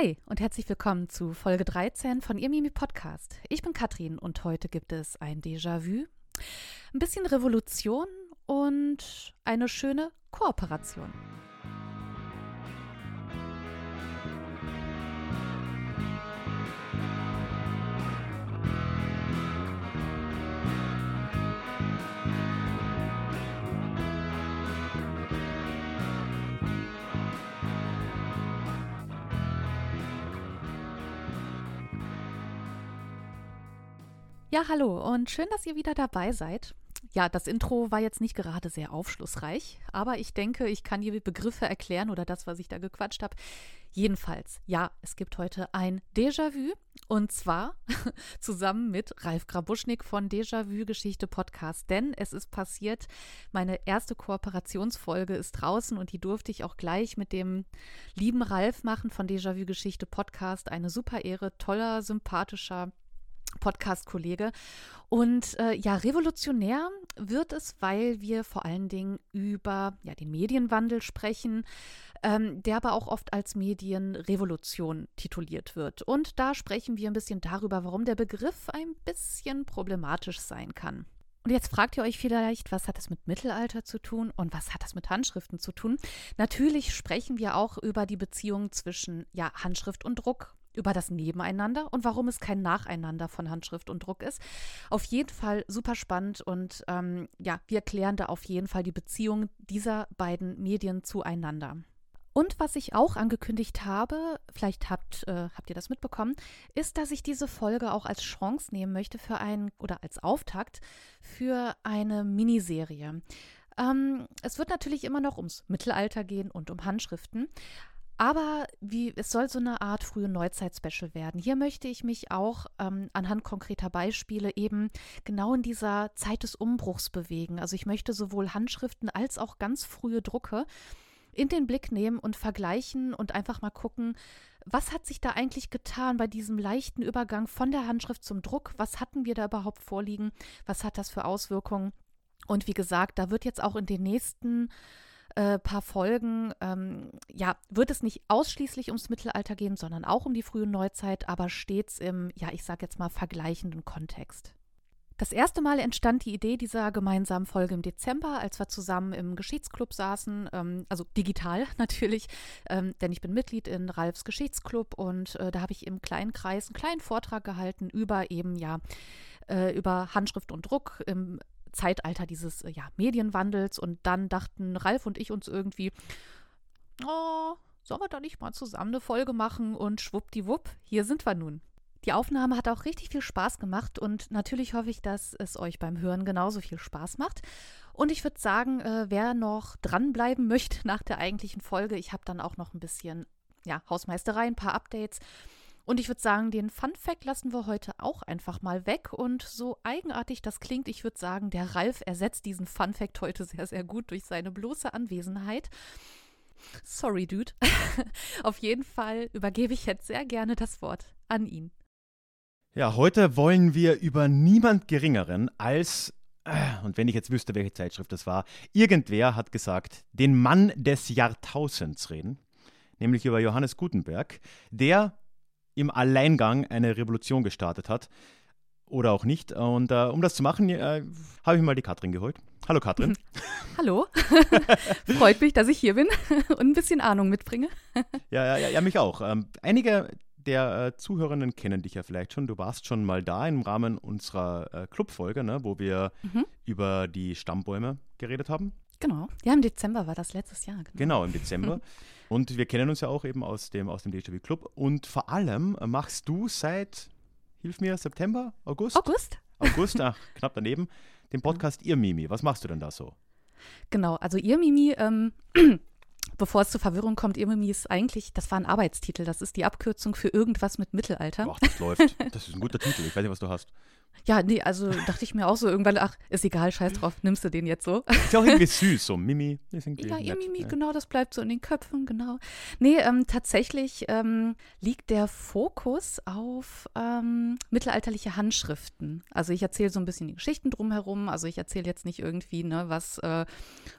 Hi und herzlich willkommen zu Folge 13 von Ihr Mimi Podcast. Ich bin Katrin und heute gibt es ein Déjà-vu, ein bisschen Revolution und eine schöne Kooperation. Ja, hallo und schön, dass ihr wieder dabei seid. Ja, das Intro war jetzt nicht gerade sehr aufschlussreich, aber ich denke, ich kann die Begriffe erklären oder das, was ich da gequatscht habe. Jedenfalls, ja, es gibt heute ein Déjà-vu und zwar zusammen mit Ralf Grabuschnik von Déjà-vu Geschichte Podcast, denn es ist passiert, meine erste Kooperationsfolge ist draußen und die durfte ich auch gleich mit dem lieben Ralf machen von Déjà-vu Geschichte Podcast. Eine super Ehre, toller, sympathischer Podcast-Kollege. Und äh, ja, revolutionär wird es, weil wir vor allen Dingen über ja, den Medienwandel sprechen, ähm, der aber auch oft als Medienrevolution tituliert wird. Und da sprechen wir ein bisschen darüber, warum der Begriff ein bisschen problematisch sein kann. Und jetzt fragt ihr euch vielleicht, was hat das mit Mittelalter zu tun und was hat das mit Handschriften zu tun? Natürlich sprechen wir auch über die Beziehung zwischen ja, Handschrift und Druck über das Nebeneinander und warum es kein Nacheinander von Handschrift und Druck ist. Auf jeden Fall super spannend und ähm, ja, wir klären da auf jeden Fall die Beziehung dieser beiden Medien zueinander. Und was ich auch angekündigt habe, vielleicht habt, äh, habt ihr das mitbekommen, ist, dass ich diese Folge auch als Chance nehmen möchte für einen oder als Auftakt für eine Miniserie. Ähm, es wird natürlich immer noch ums Mittelalter gehen und um Handschriften. Aber wie, es soll so eine Art frühe Neuzeit-Special werden. Hier möchte ich mich auch ähm, anhand konkreter Beispiele eben genau in dieser Zeit des Umbruchs bewegen. Also ich möchte sowohl Handschriften als auch ganz frühe Drucke in den Blick nehmen und vergleichen und einfach mal gucken, was hat sich da eigentlich getan bei diesem leichten Übergang von der Handschrift zum Druck? Was hatten wir da überhaupt vorliegen? Was hat das für Auswirkungen? Und wie gesagt, da wird jetzt auch in den nächsten äh, paar Folgen, ähm, ja, wird es nicht ausschließlich ums Mittelalter gehen, sondern auch um die frühe Neuzeit, aber stets im, ja, ich sag jetzt mal, vergleichenden Kontext. Das erste Mal entstand die Idee dieser gemeinsamen Folge im Dezember, als wir zusammen im Geschichtsclub saßen, ähm, also digital natürlich, ähm, denn ich bin Mitglied in Ralfs Geschichtsclub und äh, da habe ich im kleinen Kreis einen kleinen Vortrag gehalten über eben ja äh, über Handschrift und Druck im Zeitalter dieses äh, ja, Medienwandels. Und dann dachten Ralf und ich uns irgendwie, oh, sollen wir da nicht mal zusammen eine Folge machen? Und schwuppdiwupp, hier sind wir nun. Die Aufnahme hat auch richtig viel Spaß gemacht und natürlich hoffe ich, dass es euch beim Hören genauso viel Spaß macht. Und ich würde sagen, äh, wer noch dranbleiben möchte nach der eigentlichen Folge, ich habe dann auch noch ein bisschen ja, Hausmeisterei, ein paar Updates und ich würde sagen, den Fun Fact lassen wir heute auch einfach mal weg. Und so eigenartig das klingt, ich würde sagen, der Ralf ersetzt diesen Fun Fact heute sehr, sehr gut durch seine bloße Anwesenheit. Sorry, Dude. Auf jeden Fall übergebe ich jetzt sehr gerne das Wort an ihn. Ja, heute wollen wir über niemand Geringeren als, äh, und wenn ich jetzt wüsste, welche Zeitschrift das war, irgendwer hat gesagt, den Mann des Jahrtausends reden, nämlich über Johannes Gutenberg, der im Alleingang eine Revolution gestartet hat. Oder auch nicht. Und äh, um das zu machen, äh, habe ich mal die Katrin geholt. Hallo Katrin. Hallo. Freut mich, dass ich hier bin und ein bisschen Ahnung mitbringe. ja, ja, ja, mich auch. Ähm, einige der äh, Zuhörenden kennen dich ja vielleicht schon. Du warst schon mal da im Rahmen unserer äh, Clubfolge, ne, wo wir mhm. über die Stammbäume geredet haben. Genau. Ja, im Dezember war das letztes Jahr. Genau, genau im Dezember. Und wir kennen uns ja auch eben aus dem, aus dem DJW Club. Und vor allem machst du seit, hilf mir, September, August? August. August, ach, knapp daneben, den Podcast Ihr Mimi. Was machst du denn da so? Genau, also Ihr Mimi, ähm, bevor es zur Verwirrung kommt, Ihr Mimi ist eigentlich, das war ein Arbeitstitel. Das ist die Abkürzung für irgendwas mit Mittelalter. Ach, das läuft. Das ist ein guter Titel. Ich weiß nicht, was du hast. Ja, nee, also dachte ich mir auch so irgendwann, ach, ist egal, scheiß drauf, nimmst du den jetzt so. Ist ja auch irgendwie süß, so Mimi. ja, ihr Mimi, ja. genau, das bleibt so in den Köpfen, genau. Nee, ähm, tatsächlich ähm, liegt der Fokus auf ähm, mittelalterliche Handschriften. Also ich erzähle so ein bisschen die Geschichten drumherum, also ich erzähle jetzt nicht irgendwie, ne, was, äh,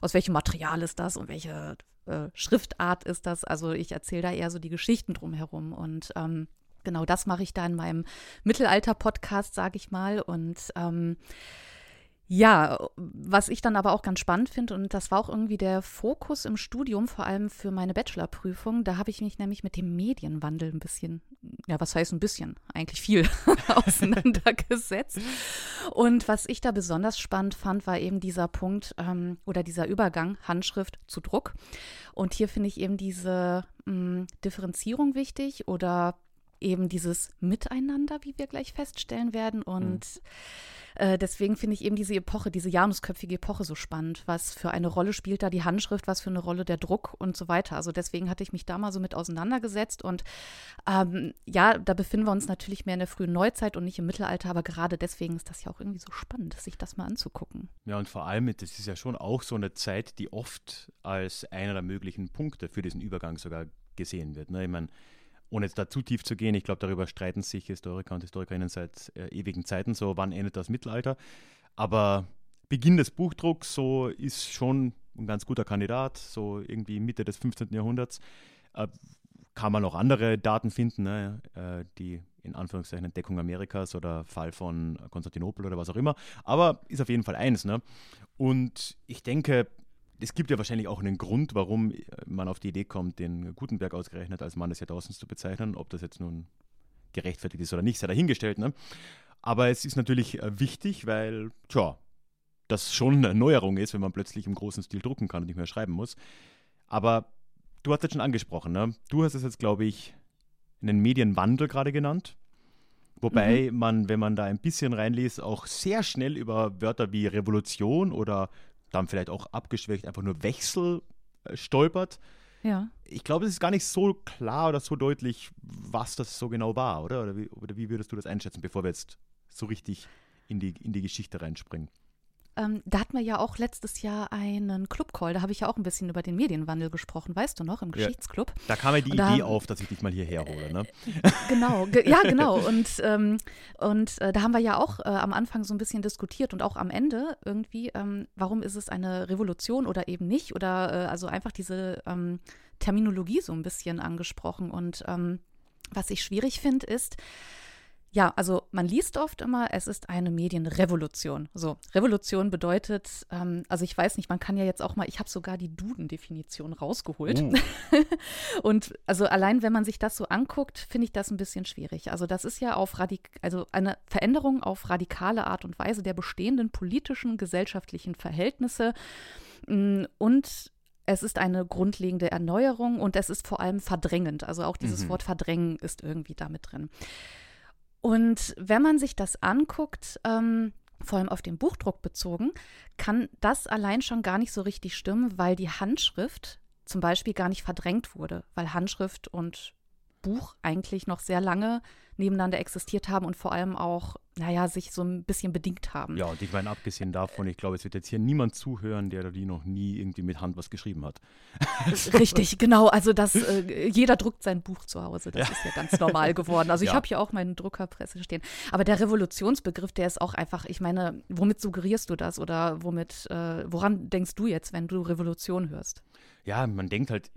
aus welchem Material ist das und welche äh, Schriftart ist das. Also ich erzähle da eher so die Geschichten drumherum und ähm, genau das mache ich da in meinem Mittelalter-Podcast, sage ich mal. Und ähm, ja, was ich dann aber auch ganz spannend finde, und das war auch irgendwie der Fokus im Studium, vor allem für meine Bachelorprüfung, da habe ich mich nämlich mit dem Medienwandel ein bisschen, ja, was heißt ein bisschen, eigentlich viel auseinandergesetzt. Und was ich da besonders spannend fand, war eben dieser Punkt ähm, oder dieser Übergang Handschrift zu Druck. Und hier finde ich eben diese mh, hm, Differenzierung wichtig oder eben dieses Miteinander, wie wir gleich feststellen werden. Und mhm äh, deswegen finde ich eben diese Epoche, diese janusköpfige Epoche so spannend. Was für eine Rolle spielt da die Handschrift, was für eine Rolle der Druck und so weiter. Also deswegen hatte ich mich da mal so mit auseinandergesetzt. Und ähm, ja, da befinden wir uns natürlich mehr in der frühen Neuzeit und nicht im Mittelalter, aber gerade deswegen ist das ja auch irgendwie so spannend, sich das mal anzugucken. Ja, und vor allem, das ist ja schon auch so eine Zeit, die oft als einer der möglichen Punkte für diesen Übergang sogar gesehen wird. Ne? Ich meine, ohne jetzt da zu tief zu gehen, ich glaube, darüber streiten sich Historiker und Historikerinnen seit äh, ewigen Zeiten, so wann endet das Mittelalter. Aber Beginn des Buchdrucks, so ist schon ein ganz guter Kandidat, so irgendwie Mitte des 15. Jahrhunderts. Äh, kann man auch andere Daten finden, ne? äh, die in Anführungszeichen Entdeckung Amerikas oder Fall von Konstantinopel oder was auch immer. Aber ist auf jeden Fall eins. Ne? Und ich denke, es gibt ja wahrscheinlich auch einen Grund, warum äh, man auf die Idee kommt, den Gutenberg ausgerechnet als Mann des Jahrtausends zu bezeichnen. Ob das jetzt nun gerechtfertigt ist oder nicht, sei dahingestellt. Ne? Aber es ist natürlich äh, wichtig, weil, tja, das schon eine Neuerung ist, wenn man plötzlich im großen Stil drucken kann und nicht mehr schreiben muss. Aber du hast es schon angesprochen, ne? Du hast es jetzt, glaube ich, einen Medienwandel gerade genannt. Wobei mhm. man, wenn man da ein bisschen reinliest, auch sehr schnell über Wörter wie Revolution oder dann vielleicht auch abgeschwächt einfach nur Wechsel äh, stolpert. Ja. Ich glaube, es ist gar nicht so klar oder so deutlich, was das so genau war, oder? Oder wie, oder wie würdest du das einschätzen, bevor wir jetzt so richtig in die, in die Geschichte reinspringen? Ähm, da hatten wir ja auch letztes Jahr einen Club-Call, da habe ich ja auch ein bisschen über den Medienwandel gesprochen, weißt du noch, im Geschichtsclub. Ja, da kam ja die da, Idee auf, dass ich dich mal hierher hole, ne? Genau, ge ja, genau. Und, ähm, und äh, da haben wir ja auch äh, am Anfang so ein bisschen diskutiert und auch am Ende irgendwie, ähm, warum ist es eine Revolution oder eben nicht? Oder äh, also einfach diese ähm, Terminologie so ein bisschen angesprochen. Und ähm, was ich schwierig finde, ist, ja, also man liest oft immer, es ist eine Medienrevolution. So, Revolution bedeutet, ähm, also ich weiß nicht, man kann ja jetzt auch mal, ich habe sogar die Duden-Definition rausgeholt. Uh. Und also allein, wenn man sich das so anguckt, finde ich das ein bisschen schwierig. Also das ist ja auf Radik also eine Veränderung auf radikale Art und Weise der bestehenden politischen, gesellschaftlichen Verhältnisse mm, und es ist eine grundlegende Erneuerung und es ist vor allem verdrängend. Also auch dieses mhm. Wort verdrängen ist irgendwie damit drin. Und wenn man sich das anguckt, ähm, vor allem auf den Buchdruck bezogen, kann das allein schon gar nicht so richtig stimmen, weil die Handschrift zum Beispiel gar nicht verdrängt wurde, weil Handschrift und Buch eigentlich noch sehr lange nebeneinander existiert haben und vor allem auch, naja, sich so ein bisschen bedingt haben. Ja, und ich meine, abgesehen davon, ich glaube, es wird jetzt hier niemand zuhören, der die noch nie irgendwie mit Hand was geschrieben hat. Richtig, genau. Also das, äh, jeder druckt sein Buch zu Hause. Das ja. ist ja ganz normal geworden. Also ich ja. habe hier auch meine Druckerpresse stehen. Aber der Revolutionsbegriff, der ist auch einfach, ich meine, womit suggerierst du das oder womit, äh, woran denkst du jetzt, wenn du Revolution hörst? Ja, man denkt halt,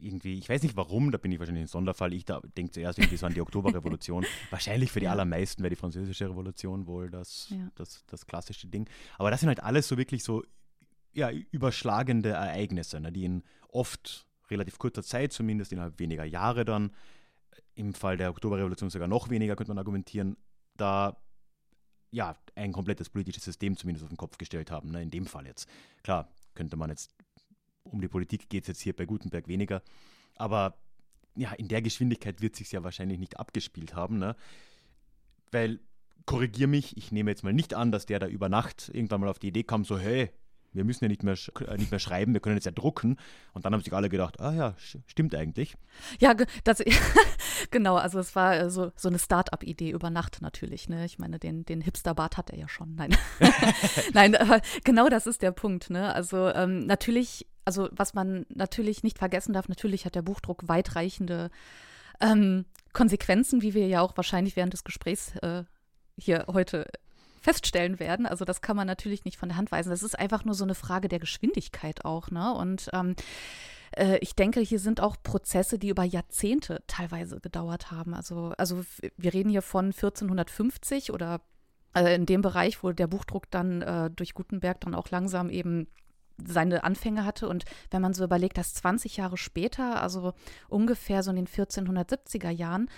irgendwie, ich weiß nicht warum, da bin ich wahrscheinlich ein Sonderfall. Ich denke zuerst irgendwie so an die Oktoberrevolution. wahrscheinlich für die allermeisten wäre die französische Revolution wohl das, ja. das, das klassische Ding. Aber das sind halt alles so wirklich so ja, überschlagende Ereignisse, ne, die in oft relativ kurzer Zeit, zumindest innerhalb weniger Jahre dann, im Fall der Oktoberrevolution sogar noch weniger, könnte man argumentieren, da ja, ein komplettes politisches System zumindest auf den Kopf gestellt haben. Ne? In dem Fall jetzt. Klar, könnte man jetzt um die Politik geht es jetzt hier bei Gutenberg weniger. Aber ja, in der Geschwindigkeit wird sich ja wahrscheinlich nicht abgespielt haben, ne? Weil, korrigier mich, ich nehme jetzt mal nicht an, dass der da über Nacht irgendwann mal auf die Idee kam, so, hey, wir müssen ja nicht mehr, äh, nicht mehr schreiben, wir können jetzt ja drucken. Und dann haben sich alle gedacht, ah ja, stimmt eigentlich. Ja, das, genau, also es war äh, so, so eine Start-up-Idee über Nacht natürlich. Ne? Ich meine, den, den Hipster-Bart hat er ja schon. Nein, Nein genau das ist der Punkt. Ne? Also ähm, natürlich also was man natürlich nicht vergessen darf, natürlich hat der Buchdruck weitreichende ähm, Konsequenzen, wie wir ja auch wahrscheinlich während des Gesprächs äh, hier heute feststellen werden. Also das kann man natürlich nicht von der Hand weisen. Das ist einfach nur so eine Frage der Geschwindigkeit auch, ne? Und ähm, äh, ich denke, hier sind auch Prozesse, die über Jahrzehnte teilweise gedauert haben. Also, also wir reden hier von 1450 oder äh, in dem Bereich, wo der Buchdruck dann äh, durch Gutenberg dann auch langsam eben seine Anfänge hatte. Und wenn man so überlegt, dass 20 Jahre später, also ungefähr so in den 1470er Jahren,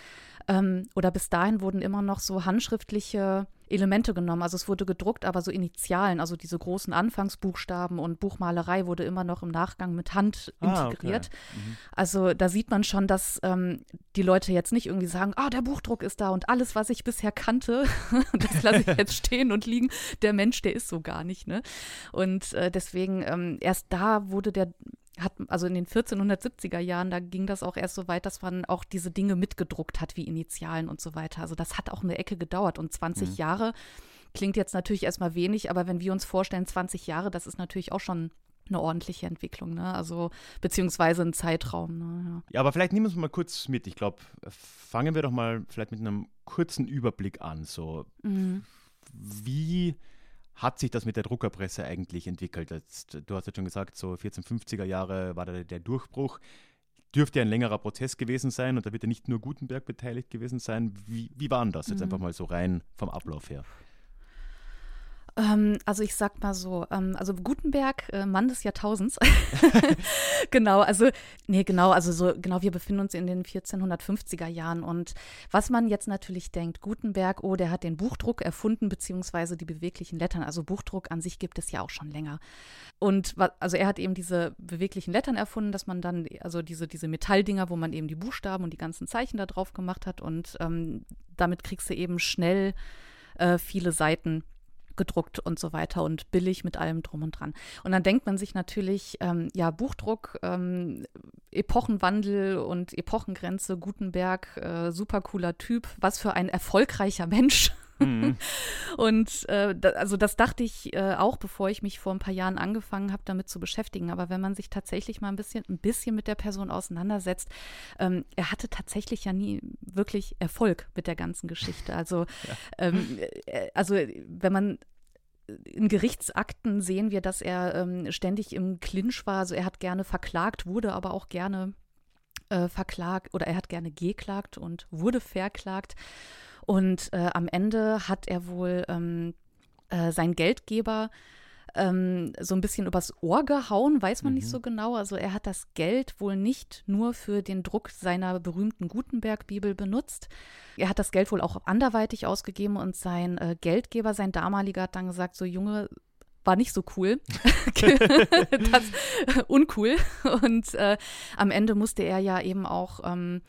ähm, oder bis dahin wurden immer noch so handschriftliche Elemente genommen. Also es wurde gedruckt, aber so Initialen, also diese großen Anfangsbuchstaben und Buchmalerei wurde immer noch im Nachgang mit Hand ah, integriert. Okay. Mhm. Also da sieht man schon, dass ähm, die Leute jetzt nicht irgendwie sagen, ah, der Buchdruck ist da und alles, was ich bisher kannte, das lasse ich jetzt stehen und liegen. Der Mensch, der ist so gar nicht. Ne? Und äh, deswegen ähm, erst da wurde der hat, also in den 1470er Jahren, da ging das auch erst so weit, dass man auch diese Dinge mitgedruckt hat, wie Initialen und so weiter. Also das hat auch eine Ecke gedauert und 20 mhm. Jahre klingt jetzt natürlich erstmal wenig, aber wenn wir uns vorstellen, 20 Jahre, das ist natürlich auch schon eine ordentliche Entwicklung, ne? Also beziehungsweise ein Zeitraum. Ne? Ja. ja. aber vielleicht nehmen wir uns mal kurz mit. Ich glaube, fangen wir doch mal vielleicht mit einem kurzen Überblick an. So, mhm. wie hat sich das mit der Druckerpresse eigentlich entwickelt? Jetzt, du hast ja schon gesagt, so 1450er Jahre war da der Durchbruch. Dürfte ein längerer Prozess gewesen sein und da wird ja nicht nur Gutenberg beteiligt gewesen sein. Wie, wie war denn das jetzt mhm. einfach mal so rein vom Ablauf her? Ähm, also ich sag mal so, ähm, also Gutenberg, äh, Mann des Jahrtausends. genau, also, nee, genau, also so, genau, wir befinden uns in den 1450er Jahren und was man jetzt natürlich denkt, Gutenberg, oh, der hat den Buchdruck erfunden, beziehungsweise die beweglichen Lettern. Also Buchdruck an sich gibt es ja auch schon länger. Und also er hat eben diese beweglichen Lettern erfunden, dass man dann, also diese, diese Metalldinger, wo man eben die Buchstaben und die ganzen Zeichen da drauf gemacht hat und ähm, damit kriegst du eben schnell äh, viele Seiten gedruckt und so weiter und billig mit allem drum und dran. Und dann denkt man sich natürlich, ähm, ja, Buchdruck, ähm, Epochenwandel und Epochengrenze, Gutenberg, äh, super cooler Typ, was für ein erfolgreicher Mensch. Mhm. Und äh, da, also das dachte ich äh, auch, bevor ich mich vor ein paar Jahren angefangen habe, damit zu beschäftigen. Aber wenn man sich tatsächlich mal ein bisschen, ein bisschen mit der Person auseinandersetzt, ähm, er hatte tatsächlich ja nie wirklich Erfolg mit der ganzen Geschichte. Also, ja. ähm, äh, also wenn man in Gerichtsakten sehen wir, dass er ähm, ständig im Clinch war. Also er hat gerne verklagt, wurde aber auch gerne äh, verklagt oder er hat gerne geklagt und wurde verklagt. Und äh, am Ende hat er wohl ähm, äh, sein Geldgeber ähm, so ein bisschen übers Ohr gehauen, weiß man mhm. nicht so genau. Also er hat das Geld wohl nicht nur für den Druck seiner berühmten Gutenberg-Bibel benutzt. Er hat das Geld wohl auch anderweitig ausgegeben und sein äh, Geldgeber, sein damaliger, hat dann gesagt, so Junge, war nicht so cool. das, uncool. Und äh, am Ende musste er ja eben auch ähm,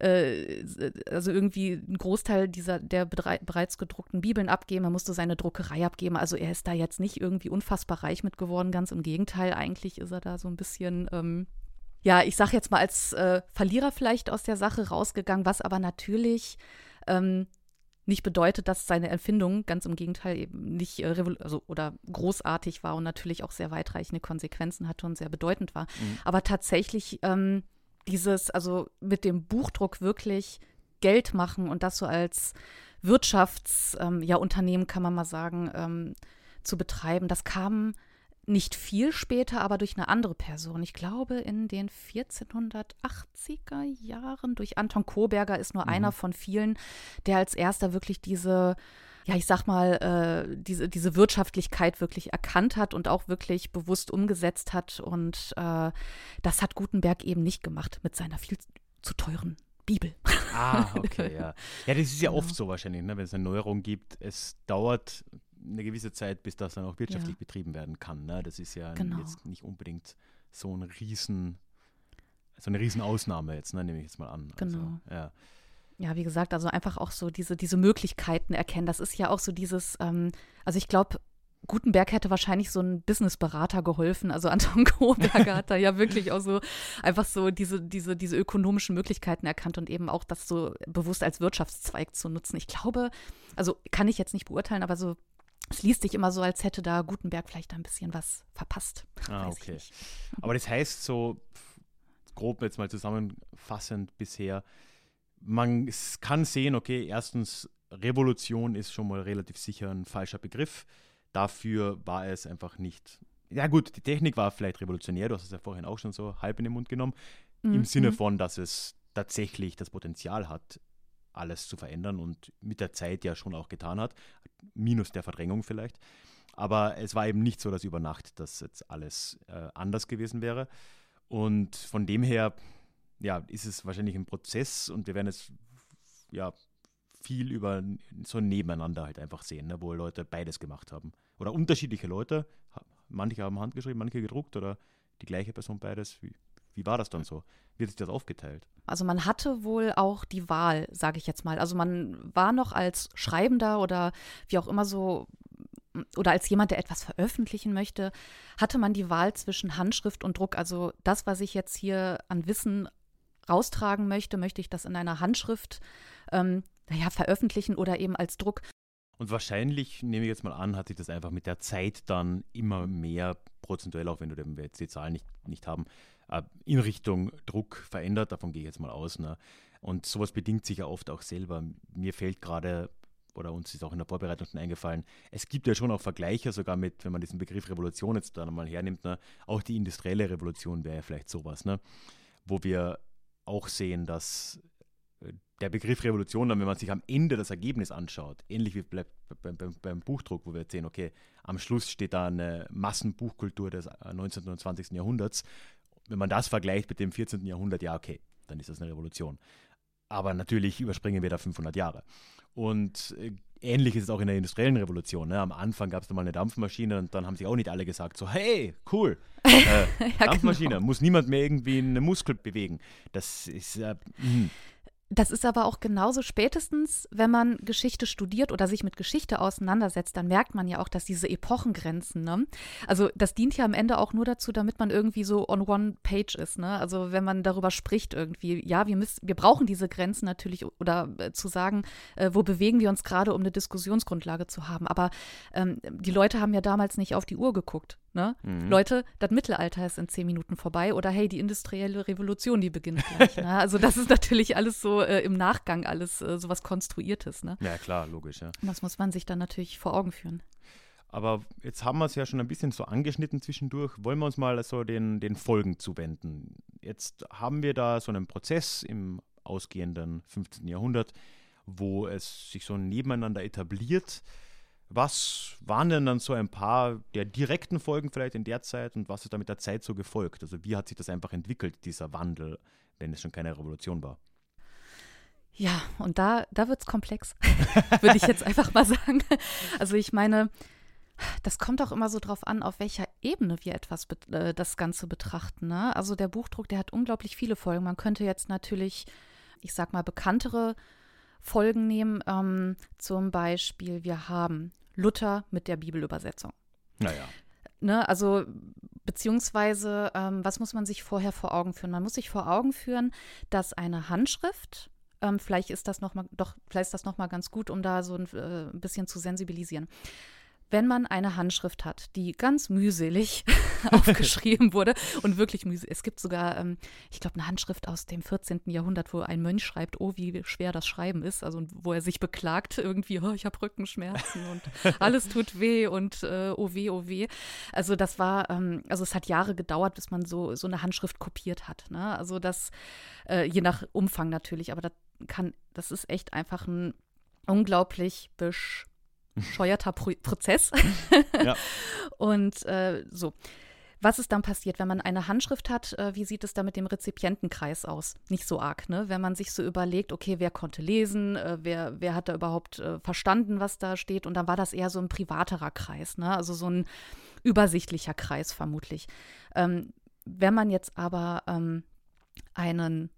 äh, also irgendwie einen Großteil dieser der bereits gedruckten Bibeln abgeben. Er musste seine Druckerei abgeben. Also er ist da jetzt nicht irgendwie unfassbar reich mit geworden. Ganz im Gegenteil, eigentlich ist er da so ein bisschen ähm, ja, ich sag jetzt mal als äh, Verlierer vielleicht aus der Sache rausgegangen, was aber natürlich ähm, nicht bedeutet, dass seine Erfindung ganz im Gegenteil eben nicht äh, also, oder großartig war und natürlich auch sehr weitreichende Konsequenzen hatte und sehr bedeutend war. Mhm. Aber tatsächlich ähm, dieses, also mit dem Buchdruck wirklich Geld machen und das so als Wirtschaftsunternehmen, ähm, ja, kann man mal sagen, ähm, zu betreiben, das kam nicht viel später, aber durch eine andere Person. Ich glaube, in den 1480er Jahren durch Anton Koberger ist nur mhm. einer von vielen, der als erster wirklich diese ja, ich sag mal, äh, diese, diese Wirtschaftlichkeit wirklich erkannt hat und auch wirklich bewusst umgesetzt hat. Und äh, das hat Gutenberg eben nicht gemacht mit seiner viel zu teuren Bibel. Ah, okay, ja. Ja, das ist ja genau. oft so wahrscheinlich, ne? wenn es eine Neuerung gibt. Es dauert eine gewisse Zeit, bis das dann auch wirtschaftlich ja. betrieben werden kann. Ne? Das ist ja genau. jetzt nicht unbedingt so ein Riesen, so eine Riesenausnahme jetzt, ne? nehme ich jetzt mal an. Also, genau. Also, ja ja, wie gesagt, also einfach auch so diese, diese Möglichkeiten erkennen. Das ist ja auch so dieses, ähm, also ich glaube, Gutenberg hätte wahrscheinlich so ein Businessberater geholfen. Also Anton Koberger hat da ja wirklich auch so einfach so diese, diese, diese ökonomischen Möglichkeiten erkannt und eben auch das so bewusst als Wirtschaftszweig zu nutzen. Ich glaube, also kann ich jetzt nicht beurteilen, aber so es liest sich immer so, als hätte da Gutenberg vielleicht ein bisschen was verpasst. Ah, okay. Aber das heißt so, grob jetzt mal zusammenfassend bisher, man kann sehen, okay, erstens, Revolution ist schon mal relativ sicher ein falscher Begriff. Dafür war es einfach nicht ja gut, die Technik war vielleicht revolutionär, du hast es ja vorhin auch schon so halb in den Mund genommen, Mhm. im Sinne mhm. von, dass es tatsächlich das Potenzial hat, alles zu verändern und mit der Zeit ja schon auch getan hat, minus der Verdrängung vielleicht. Aber es war eben nicht so, dass über Nacht das jetzt alles äh, anders gewesen wäre. Und von dem her, ja, ist es wahrscheinlich ein Prozess und wir werden es ja viel über so ein Nebeneinander halt einfach sehen, ne, wo Leute beides gemacht haben. Oder unterschiedliche Leute, manche haben handgeschrieben, manche gedruckt oder die gleiche Person beides. Wie, wie war das dann so? Hat sich das aufgeteilt? Also man hatte wohl auch die Wahl, sage ich jetzt mal. Also man war noch als Schreibender oder wie auch immer so oder als jemand, der etwas veröffentlichen möchte, hatte man die Wahl zwischen Handschrift und Druck. Also das, was ich jetzt hier an Wissen raustragen möchte, möchte ich das in einer Handschrift ähm, naja, veröffentlichen oder eben als Druck. Und wahrscheinlich, nehme ich jetzt mal an, hat sich das einfach mit der Zeit dann immer mehr prozentuell, auch wenn wir jetzt die Zahlen nicht, nicht haben, äh, in Richtung Druck verändert. Davon gehe ich jetzt mal aus. Ne? Und sowas bedingt sich ja oft auch selber. Mir fällt gerade, oder uns ist auch in der Vorbereitung schon eingefallen, es gibt ja schon auch Vergleiche sogar mit, wenn man diesen Begriff Revolution jetzt dann mal hernimmt, ne? auch die industrielle Revolution wäre ja vielleicht sowas, ne? wo wir auch sehen, dass äh, der Begriff Revolution dann, wenn man sich am Ende das Ergebnis anschaut, ähnlich wie bei- beim, Buchdruck, wo wir jetzt sehen, okay, am Schluss steht da eine Massenbuchkultur des äh, 19. und 20. Jahrhunderts. Wenn man das vergleicht mit dem 14. Jahrhundert, ja, okay, dann ist das eine Revolution. Aber natürlich überspringen wir da 500 Jahre. Und äh, ähnlich ist es auch in der industriellen Revolution. Ne? Am Anfang gab es da mal eine Dampfmaschine und dann haben sich auch nicht alle gesagt, so, hey, cool, äh, Ja, Dampfmaschine, genau. muss niemand mehr irgendwie einen Muskel bewegen. Das ist, äh, mh. Das ist aber auch genauso spätestens, wenn man Geschichte studiert oder sich mit Geschichte auseinandersetzt, dann merkt man ja auch, dass diese Epochengrenzen, ne? Also das dient ja am Ende auch nur dazu, damit man irgendwie so on one page ist, ne? Also wenn man darüber spricht irgendwie, ja, wir müssen, wir brauchen diese Grenzen natürlich oder äh, zu sagen, äh, wo bewegen wir uns gerade, um eine Diskussionsgrundlage zu haben. Aber ähm, die Leute haben ja damals nicht auf die Uhr geguckt, ne? Mhm. Leute, das Mittelalter ist in zehn Minuten vorbei oder hey, die industrielle Revolution, die beginnt gleich. ne? Also das ist natürlich alles so äh, im Nachgang alles äh, sowas Konstruiertes. Ne? ja klar, logisch, ja. Das muss man sich dann natürlich vor Augen führen. Aber jetzt haben wir es ja schon ein bisschen so angeschnitten zwischendurch. Wollen wir uns mal so den, den Folgen zuwenden? Jetzt haben wir da so einen Prozess im ausgehenden 15. Jahrhundert, wo es sich so nebeneinander etabliert. Was waren denn dann so ein paar der direkten Folgen vielleicht in der Zeit und was ist da mit der Zeit so gefolgt? Also wie hat sich das einfach entwickelt, dieser Wandel, wenn es schon keine Revolution war? Ja, und da, da wird es komplex, würde ich jetzt einfach mal sagen. Also ich meine, das kommt auch immer so drauf an, auf welcher Ebene wir etwas äh, das Ganze betrachten. Ne? Also der Buchdruck, der hat unglaublich viele Folgen. Man könnte jetzt natürlich, ich sag mal, bekanntere Folgen nehmen. Ähm, zum Beispiel, wir haben Luther mit der Bibelübersetzung. Naja. Ne, also beziehungsweise, ähm, was muss man sich vorher vor Augen führen? Man muss sich vor Augen führen, dass eine Handschrift, ähm, vielleicht ist das noch mal, doch, vielleicht ist das noch mal ganz gut, um da so ein, äh, ein bisschen zu sensibilisieren. Wenn man eine Handschrift hat, die ganz mühselig aufgeschrieben wurde und wirklich mühselig, es gibt sogar, ähm, ich glaube, eine Handschrift aus dem 14. Jahrhundert, wo ein Mönch schreibt, oh, wie schwer das Schreiben ist, also wo er sich beklagt irgendwie, oh, ich habe Rückenschmerzen und alles tut weh und äh, oh weh, oh weh. Also das war, ähm, also es hat Jahre gedauert, bis man so, so eine Handschrift kopiert hat. Ne? Also das, äh, je nach Umfang natürlich, aber das kann, das ist echt einfach ein unglaublich bescheuerter Pro Prozess. Ja. Und äh, so. Was ist dann passiert, wenn man eine Handschrift hat? Äh, wie sieht es da mit dem Rezipientenkreis aus? Nicht so arg, ne? Wenn man sich so überlegt, okay, wer konnte lesen, äh, wer, wer hat da überhaupt äh, verstanden, was da steht? Und dann war das eher so ein privaterer Kreis, ne? Also so ein übersichtlicher Kreis vermutlich. Ähm, wenn man jetzt aber ähm, einen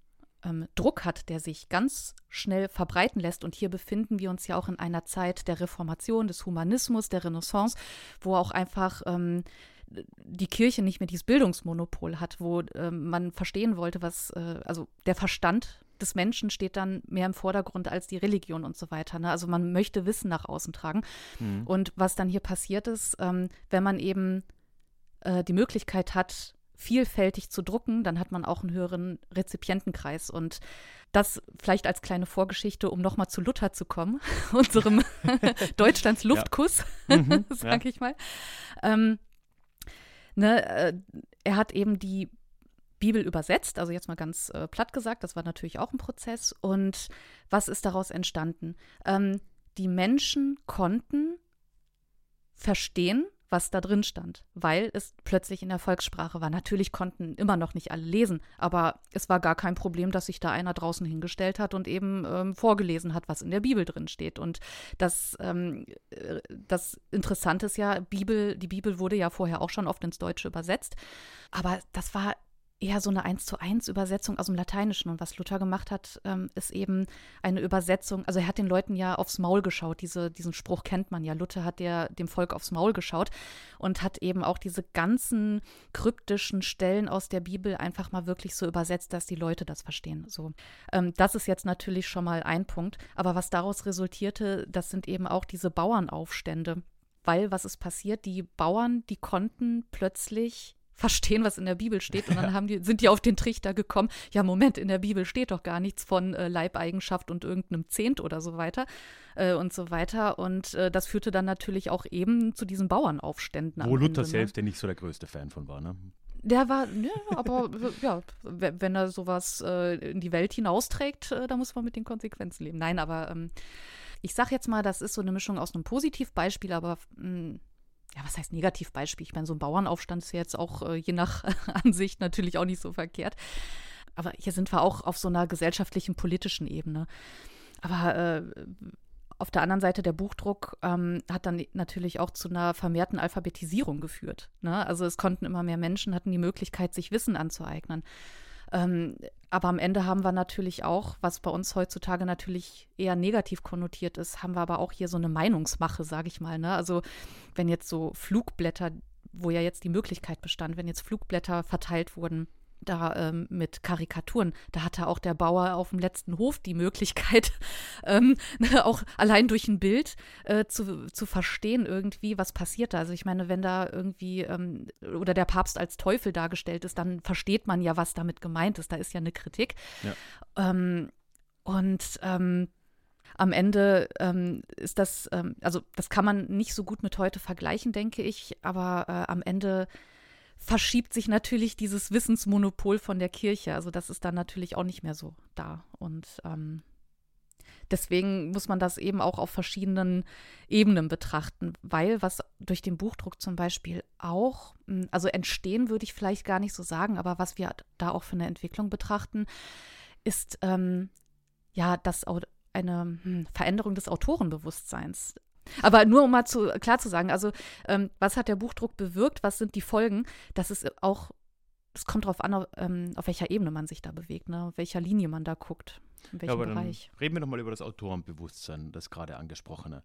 ähm, Druck hat, der sich ganz schnell verbreiten lässt. Und hier befinden wir uns ja auch in einer Zeit der Reformation, des Humanismus, der Renaissance, wo auch einfach ähm, die Kirche nicht mehr dieses Bildungsmonopol hat, wo ähm, man verstehen wollte, was, äh, also der Verstand des Menschen steht dann mehr im Vordergrund als die Religion und so weiter. Ne? Also man möchte Wissen nach außen tragen. Mhm. Und was dann hier passiert ist, ähm, wenn man eben äh, die Möglichkeit hat, vielfältig zu drucken, dann hat man auch einen höheren Rezipientenkreis. Und das vielleicht als kleine Vorgeschichte, um nochmal zu Luther zu kommen, unserem Deutschlands Luftkuss, Mhm, sag ich mal. Ähm, ne, äh, er hat eben die Bibel übersetzt, also jetzt mal ganz äh, platt gesagt, das war natürlich auch ein Prozess. Und was ist daraus entstanden? Ähm, die Menschen konnten verstehen, was da drin stand, weil es plötzlich in der Volkssprache war. Natürlich konnten immer noch nicht alle lesen, aber es war gar kein Problem, dass sich da einer draußen hingestellt hat und eben ähm, vorgelesen hat, was in der Bibel drin steht. Und das, ähm, äh, das Interessante ist ja, Bibel, die Bibel wurde ja vorher auch schon oft ins Deutsche übersetzt, aber das war eher so eine eins zu eins Übersetzung aus dem Lateinischen. Und was Luther gemacht hat, ähm, ist eben eine Übersetzung. Also er hat den Leuten ja aufs Maul geschaut. Diese, diesen Spruch kennt man ja. Luther hat ja dem Volk aufs Maul geschaut und hat eben auch diese ganzen kryptischen Stellen aus der Bibel einfach mal wirklich so übersetzt, dass die Leute das verstehen. So, ähm, das ist jetzt natürlich schon mal ein Punkt. Aber was daraus resultierte, das sind eben auch diese Bauernaufstände. Weil was ist passiert? Die Bauern, die konnten plötzlich verstehen, was in der Bibel steht. Und dann haben die, sind die auf den Trichter gekommen, ja, Moment, in der Bibel steht doch gar nichts von äh, Leibeigenschaft und irgendeinem Zehnt oder so weiter äh, und so weiter. Und äh, das führte dann natürlich auch eben zu diesen Bauernaufständen. Wo Luther Ende, ne? selbst, ne? der nicht so der größte Fan von war, ne? Der war, ja, aber ja, wenn er sowas äh, in die Welt hinausträgt, äh, da muss man mit den Konsequenzen leben. Nein, aber ähm, ich sag jetzt mal, das ist so eine Mischung aus einem Positivbeispiel, aber mh, hm, ja, was heißt Negativbeispiel? Ich meine, so ein Bauernaufstand ist ja jetzt auch äh, je nach Ansicht natürlich auch nicht so verkehrt. Aber hier sind wir auch auf so einer gesellschaftlichen, politischen Ebene. Aber äh, auf der anderen Seite der Buchdruck ähm, hat dann natürlich auch zu einer vermehrten Alphabetisierung geführt. Ne? Also es konnten immer mehr Menschen, hatten die Möglichkeit, sich Wissen anzueignen. Ähm, aber am Ende haben wir natürlich auch, was bei uns heutzutage natürlich eher negativ konnotiert ist, haben wir aber auch hier so eine Meinungsmache, sage ich mal. Ne? Also wenn jetzt so Flugblätter, wo ja jetzt die Möglichkeit bestand, wenn jetzt Flugblätter verteilt wurden, da ähm, mit Karikaturen. Da hatte auch der Bauer auf dem letzten Hof die Möglichkeit, ähm, auch allein durch ein Bild äh, zu, zu verstehen irgendwie, was passiert da. Also ich meine, wenn da irgendwie ähm, oder der Papst als Teufel dargestellt ist, dann versteht man ja, was damit gemeint ist. Da ist ja eine Kritik. Ja. Ähm, und ähm, am Ende ähm, ist das, ähm, also das kann man nicht so gut mit heute vergleichen, denke ich, aber äh, am Ende verschiebt sich natürlich dieses Wissensmonopol von der Kirche. Also das ist dann natürlich auch nicht mehr so da. Und ähm, deswegen muss man das eben auch auf verschiedenen Ebenen betrachten, weil was durch den Buchdruck zum Beispiel auch, hm, also entstehen würde ich vielleicht gar nicht so sagen, aber was wir da auch für eine Entwicklung betrachten, ist ähm, ja das eine hm, Veränderung des Autorenbewusstseins. Aber nur um mal zu, klar zu sagen, also ähm, was hat der Buchdruck bewirkt, was sind die Folgen, das ist auch, es kommt darauf an, auf, ähm, auf welcher Ebene man sich da bewegt, ne? auf welcher Linie man da guckt, in welchem ja, Bereich. reden wir doch mal über das Autorenbewusstsein, das gerade angesprochene.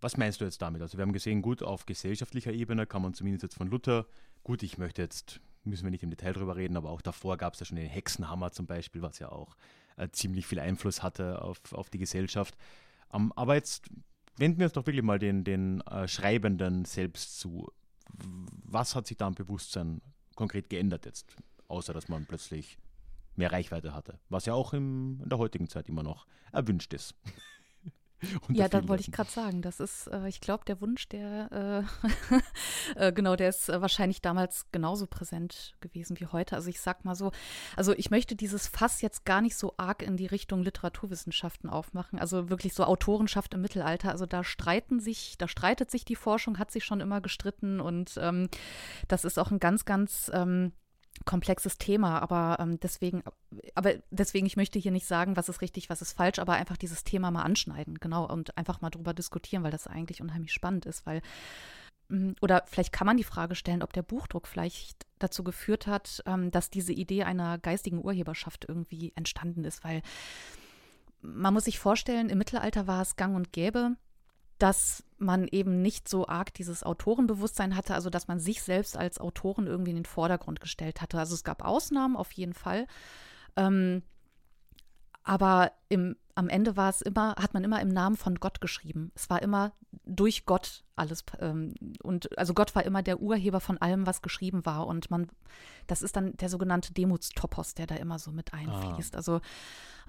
Was meinst du jetzt damit? Also wir haben gesehen, gut, auf gesellschaftlicher Ebene kann man zumindest jetzt von Luther, gut, ich möchte jetzt, müssen wir nicht im Detail drüber reden, aber auch davor gab es ja schon den Hexenhammer zum Beispiel, was ja auch äh, ziemlich viel Einfluss hatte auf, auf die Gesellschaft. Um, ähm, aber jetzt wenden wir uns doch wirklich mal den, den äh, Schreibenden selbst zu. Was hat sich da am Bewusstsein konkret geändert jetzt? Außer dass man plötzlich mehr Reichweite hatte. Was ja auch im, in der heutigen Zeit immer noch erwünscht ist. ja, da wollte ich gerade sagen, das ist, äh, ich glaube, der Wunsch, der, äh, äh, genau, der ist äh, wahrscheinlich damals genauso präsent gewesen wie heute. Also ich sag mal so, also ich möchte dieses Fass jetzt gar nicht so arg in die Richtung Literaturwissenschaften aufmachen. Also wirklich so Autorenschaft im Mittelalter. Also da streiten sich, da streitet sich die Forschung, hat sich schon immer gestritten und ähm, das ist auch ein ganz, ganz ähm, komplexes Thema, aber ähm, deswegen, aber deswegen, ich möchte hier nicht sagen, was ist richtig, was ist falsch, aber einfach dieses Thema mal anschneiden, genau, und einfach mal drüber diskutieren, weil das eigentlich unheimlich spannend ist, weil mm, oder vielleicht kann man die Frage stellen, ob der Buchdruck vielleicht dazu geführt hat, ähm, dass diese Idee einer geistigen Urheberschaft irgendwie entstanden ist, weil man muss sich vorstellen, im Mittelalter war es gang und gäbe, dass man eben nicht so arg dieses Autorenbewusstsein hatte, also dass man sich selbst als Autoren irgendwie in den Vordergrund gestellt hatte. Also es gab Ausnahmen auf jeden Fall. Ähm, aber im, am Ende war es immer, hat man immer im Namen von Gott geschrieben. Es war immer durch Gott alles. Ähm, und also Gott war immer der Urheber von allem, was geschrieben war. Und man, das ist dann der sogenannte Demutstopos, der da immer so mit einfließt. Ah. Also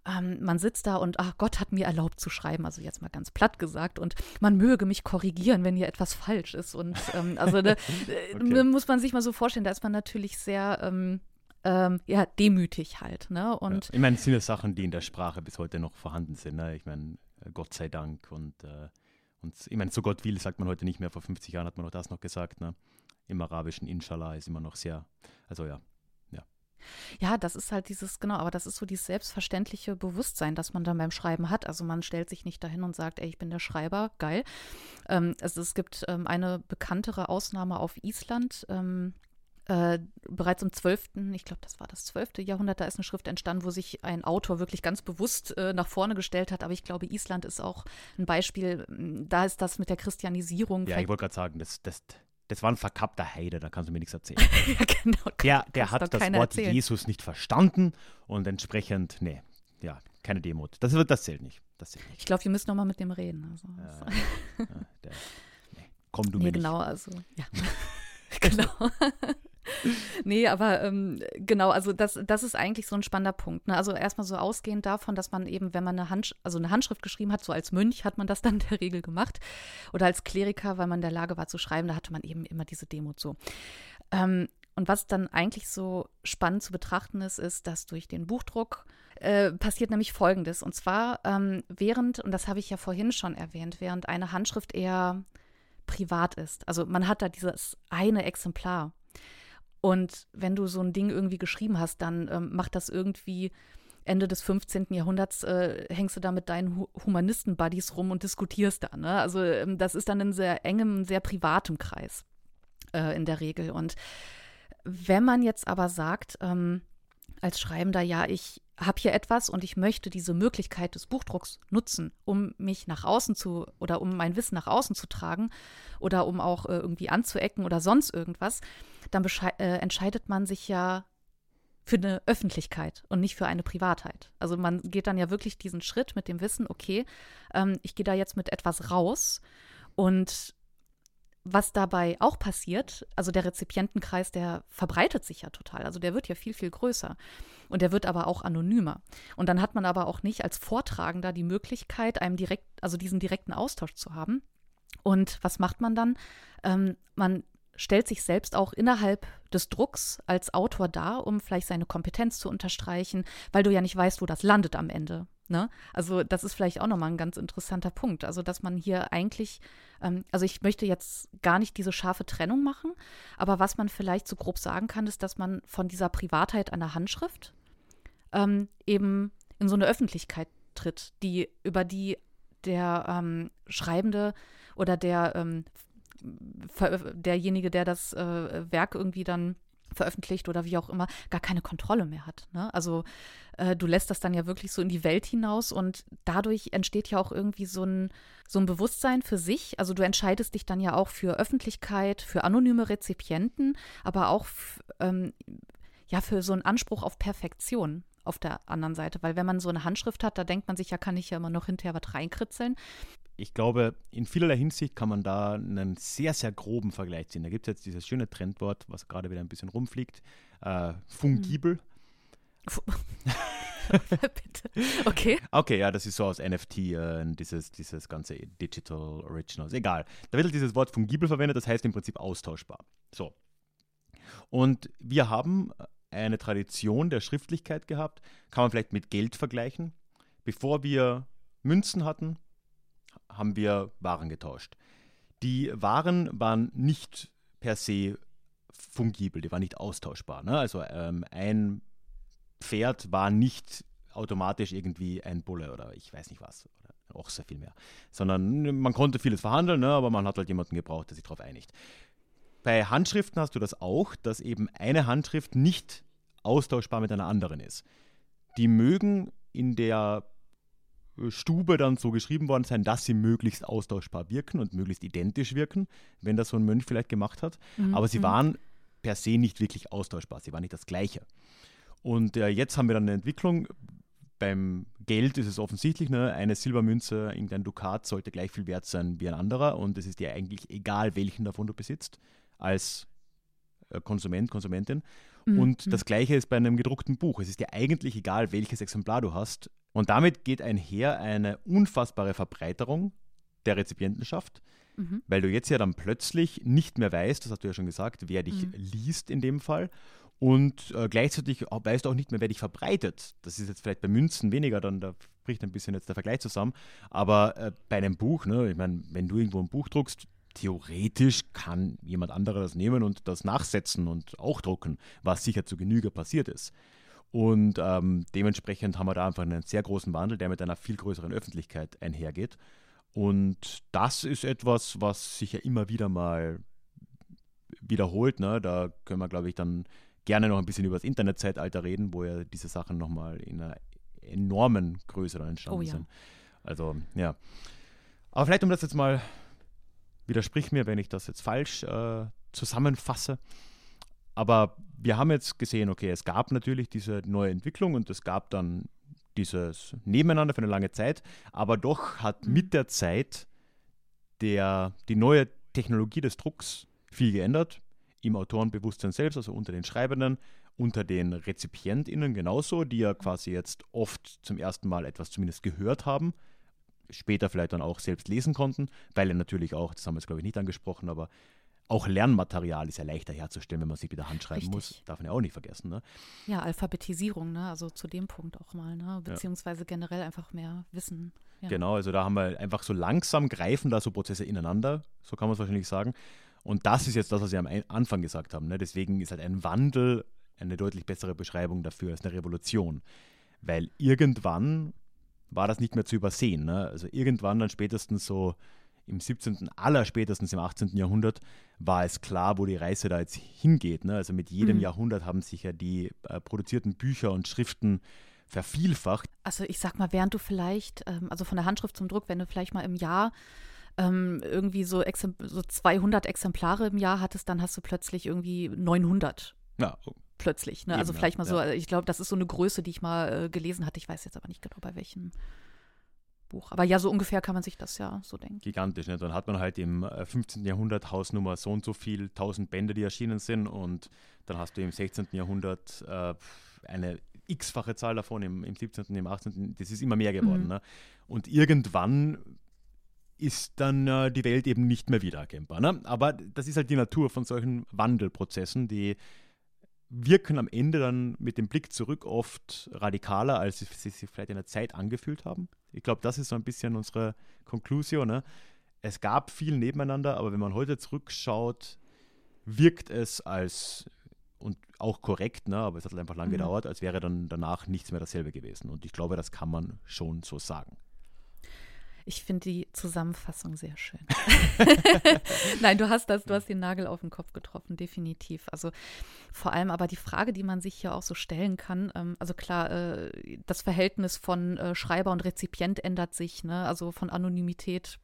ähm, man sitzt da und ach, Gott hat mir erlaubt zu schreiben, also jetzt mal ganz platt gesagt, und man möge mich korrigieren, wenn hier etwas falsch ist. Und ähm, also da, okay. muss man sich mal so vorstellen, da ist man natürlich sehr ähm, ähm, ja, demütig halt. Ne? Und ja, ich meine, es sind ja Sachen, die in der Sprache bis heute noch vorhanden sind. Ne? Ich meine, Gott sei Dank und, äh, und ich meine, so Gott will, sagt man heute nicht mehr. Vor 50 Jahren hat man auch das noch gesagt. Ne? Im Arabischen Inshallah ist immer noch sehr, also ja, ja. Das ist halt dieses, genau, aber das ist so dieses selbstverständliche Bewusstsein, das man dann beim Schreiben hat. Also man stellt sich nicht dahin und sagt, ey, ich bin der Schreiber, geil. Ähm, also es gibt ähm, eine bekanntere Ausnahme auf Island. Ähm, äh, bereits im 12., ich glaube, das war das 12. Jahrhundert, da ist eine Schrift entstanden, wo sich ein Autor wirklich ganz bewusst äh, nach vorne gestellt hat. Aber ich glaube, Island ist auch ein Beispiel, da ist das mit der Christianisierung. Ja, ich wollte gerade sagen, das, das, das war ein verkappter Heide, da kannst du mir nichts erzählen. ja, genau. Der, der hat das Wort erzählen. Jesus nicht verstanden und entsprechend, nee, ja, keine Demut. Das, wird, das zählt nicht. Das zählt nicht. Ich glaube, wir müssen nochmal mit dem reden. Also, äh, ja, der, nee, komm du nee, mir genau, nicht. also, ja. genau. nee, aber ähm, genau, also das, das ist eigentlich so ein spannender Punkt. Ne? Also erstmal so ausgehend davon, dass man eben, wenn man eine, Hand, also eine Handschrift geschrieben hat, so als Mönch hat man das dann in der Regel gemacht. Oder als Kleriker, weil man in der Lage war zu schreiben, da hatte man eben immer diese Demut so. Ähm, und was dann eigentlich so spannend zu betrachten ist, ist, dass durch den Buchdruck äh, passiert nämlich Folgendes. Und zwar ähm, während, und das habe ich ja vorhin schon erwähnt, während eine Handschrift eher privat ist. Also man hat da dieses eine Exemplar. Und wenn du so ein Ding irgendwie geschrieben hast, dann ähm, macht das irgendwie Ende des 15. Jahrhunderts äh, hängst du da mit deinen Humanisten-Buddies rum und diskutierst da. Ne? Also ähm, das ist dann in sehr engem, sehr privatem Kreis äh, in der Regel. Und wenn man jetzt aber sagt, ähm, als Schreibender, ja, ich habe hier etwas und ich möchte diese Möglichkeit des Buchdrucks nutzen, um mich nach außen zu oder um mein Wissen nach außen zu tragen oder um auch äh, irgendwie anzuecken oder sonst irgendwas, dann äh, entscheidet man sich ja für eine Öffentlichkeit und nicht für eine Privatheit. Also man geht dann ja wirklich diesen Schritt mit dem Wissen, okay, ähm, ich gehe da jetzt mit etwas raus und was dabei auch passiert, also der Rezipientenkreis, der verbreitet sich ja total. Also der wird ja viel, viel größer. Und der wird aber auch anonymer. Und dann hat man aber auch nicht als Vortragender die Möglichkeit, einem direkt, also diesen direkten Austausch zu haben. Und was macht man dann? Ähm, man stellt sich selbst auch innerhalb des Drucks als Autor dar, um vielleicht seine Kompetenz zu unterstreichen, weil du ja nicht weißt, wo das landet am Ende. Ne? Also das ist vielleicht auch nochmal ein ganz interessanter Punkt. Also dass man hier eigentlich, ähm, also ich möchte jetzt gar nicht diese scharfe Trennung machen, aber was man vielleicht so grob sagen kann, ist, dass man von dieser Privatheit einer Handschrift ähm, eben in so eine Öffentlichkeit tritt, die über die der ähm, Schreibende oder der ähm, derjenige, der das äh, Werk irgendwie dann veröffentlicht oder wie auch immer, gar keine Kontrolle mehr hat. Ne? Also äh, du lässt das dann ja wirklich so in die Welt hinaus und dadurch entsteht ja auch irgendwie so ein, so ein Bewusstsein für sich. Also du entscheidest dich dann ja auch für Öffentlichkeit, für anonyme Rezipienten, aber auch ähm, ja für so einen Anspruch auf Perfektion auf der anderen Seite. Weil wenn man so eine Handschrift hat, da denkt man sich, ja, kann ich ja immer noch hinterher was reinkritzeln ich glaube, in vielerlei Hinsicht kann man da einen sehr, sehr groben Vergleich ziehen. Da gibt es jetzt dieses schöne Trendwort, was gerade wieder ein bisschen rumfliegt, äh, fungibel. Bitte. Okay. Okay, ja, das ist so aus NFT, äh, dieses, dieses ganze Digital Originals. Egal. Da wird halt dieses Wort fungibel verwendet, das heißt im Prinzip austauschbar. So. Und wir haben eine Tradition der Schriftlichkeit gehabt, kann man vielleicht mit Geld vergleichen. Bevor wir Münzen hatten, haben wir Waren getauscht. Die Waren waren nicht per se fungibel, die waren nicht austauschbar. Ne? Also ähm, ein Pferd war nicht automatisch irgendwie ein Bulle oder ich weiß nicht was, oder auch sehr viel mehr. Sondern man konnte vieles verhandeln, ne? aber man hat halt jemanden gebraucht, der sich darauf einigt. Bei Handschriften hast du das auch, dass eben eine Handschrift nicht austauschbar mit einer anderen ist. Die mögen in der Stube dann so geschrieben worden sein, dass sie möglichst austauschbar wirken und möglichst identisch wirken, wenn das so ein Mönch vielleicht gemacht hat. Mhm. Aber sie mhm. waren per se nicht wirklich austauschbar, sie waren nicht das Gleiche. Und äh, jetzt haben wir dann eine Entwicklung. Beim Geld ist es offensichtlich, ne? eine Silbermünze, irgendein Dukat sollte gleich viel wert sein wie ein anderer und es ist dir eigentlich egal, welchen davon du besitzt, als äh, Konsument, Konsumentin. Mhm. Und das Gleiche ist bei einem gedruckten Buch. Es ist dir eigentlich egal, welches Exemplar du hast, Und damit geht einher eine unfassbare Verbreiterung der Rezipientenschaft, mhm. weil du jetzt ja dann plötzlich nicht mehr weißt, das hast du ja schon gesagt, wer dich mhm. liest in dem Fall. Und äh, gleichzeitig weißt du auch nicht mehr, wer dich verbreitet. Das ist jetzt vielleicht bei Münzen weniger, dann da bricht ein bisschen jetzt der Vergleich zusammen. Aber äh, bei einem Buch, ne, ich meine, wenn du irgendwo ein Buch druckst, theoretisch kann jemand anderer das nehmen und das nachsetzen und auch drucken, was sicher zu Genüge passiert ist. Und ähm, dementsprechend haben wir da einfach einen sehr großen Wandel, der mit einer viel größeren Öffentlichkeit einhergeht. Und das ist etwas, was sich ja immer wieder mal wiederholt. Ne? Da können wir, glaube ich, dann gerne noch ein bisschen über das Internetzeitalter reden, wo ja diese Sachen nochmal in einer enormen Größe dann entstanden oh, ja. sind. Also, ja. Aber vielleicht, um das jetzt mal, widersprich mir, wenn ich das jetzt falsch äh, zusammenfasse. Aber wir haben jetzt gesehen, okay, es gab natürlich diese neue Entwicklung und es gab dann dieses Nebeneinander für eine lange Zeit, aber doch hat mhm. mit der Zeit der, die neue Technologie des Drucks viel geändert. Im Autorenbewusstsein selbst, also unter den Schreibenden, unter den RezipientInnen genauso, die ja quasi jetzt oft zum ersten Mal etwas zumindest gehört haben, später vielleicht dann auch selbst lesen konnten, weil er natürlich auch, das haben wir jetzt glaube ich nicht angesprochen, aber auch Lernmaterial ist ja leichter herzustellen, wenn man sich mit der Hand schreiben Richtig. muss. Darf man ja auch nicht vergessen. Ne? Ja, Alphabetisierung, ne? also zu dem Punkt auch mal, ne? beziehungsweise ja. generell einfach mehr Wissen. Ja. Genau, also da haben wir einfach so langsam greifen da so Prozesse ineinander, so kann man es wahrscheinlich sagen. Und das ist jetzt das, was Sie am Anfang gesagt haben. Ne? Deswegen ist halt ein Wandel eine deutlich bessere Beschreibung dafür als eine Revolution. Weil irgendwann war das nicht mehr zu übersehen. Ne? Also irgendwann dann spätestens so im 17., aller spätestens im 18. Jahrhundert war es klar, wo die Reise da jetzt hingeht. Ne? Also mit jedem mhm. Jahrhundert haben sich ja die äh, produzierten Bücher und Schriften vervielfacht. Also ich sag mal, während du vielleicht, ähm, also von der Handschrift zum Druck, wenn du vielleicht mal im Jahr ähm, irgendwie so, so 200 Exemplare im Jahr hattest, dann hast du plötzlich irgendwie 900. Ja, plötzlich. Ne? also vielleicht mal so, ja. ich glaube, das ist so eine Größe, die ich mal äh, gelesen hatte. Ich weiß jetzt aber nicht genau bei welchem. Buch. Aber ja, so ungefähr kann man sich das ja so denken. Gigantisch. Ne? Dann hat man halt im 15. Äh, Jahrhundert Hausnummer so und so viel, 1000 Bände, die erschienen sind. Und dann hast du im 16. Jahrhundert äh, eine x-fache Zahl davon, im, im 17., im 18. Das ist immer mehr geworden. Mhm. Ne? Und irgendwann ist dann äh, die Welt eben nicht mehr wiedererkennbar. Ne? Aber das ist halt die Natur von solchen Wandelprozessen, die wirken am Ende dann mit dem Blick zurück oft radikaler, als sie sich vielleicht in der Zeit angefühlt haben. Ich glaube, das ist so ein bisschen unsere Konklusion. Ne? Es gab viel nebeneinander, aber wenn man heute zurückschaut, wirkt es als und auch korrekt, ne, aber es hat einfach lange mhm. gedauert, als wäre dann danach nichts mehr dasselbe gewesen. Und ich glaube, das kann man schon so sagen. Ich finde die Zusammenfassung sehr schön. Nein, du hast das, du hast den Nagel auf den Kopf getroffen, definitiv. Also vor allem aber die Frage, die man sich hier auch so stellen kann, ähm, also klar, äh, das Verhältnis von äh, Schreiber und Rezipient ändert sich, ne? Also von Anonymität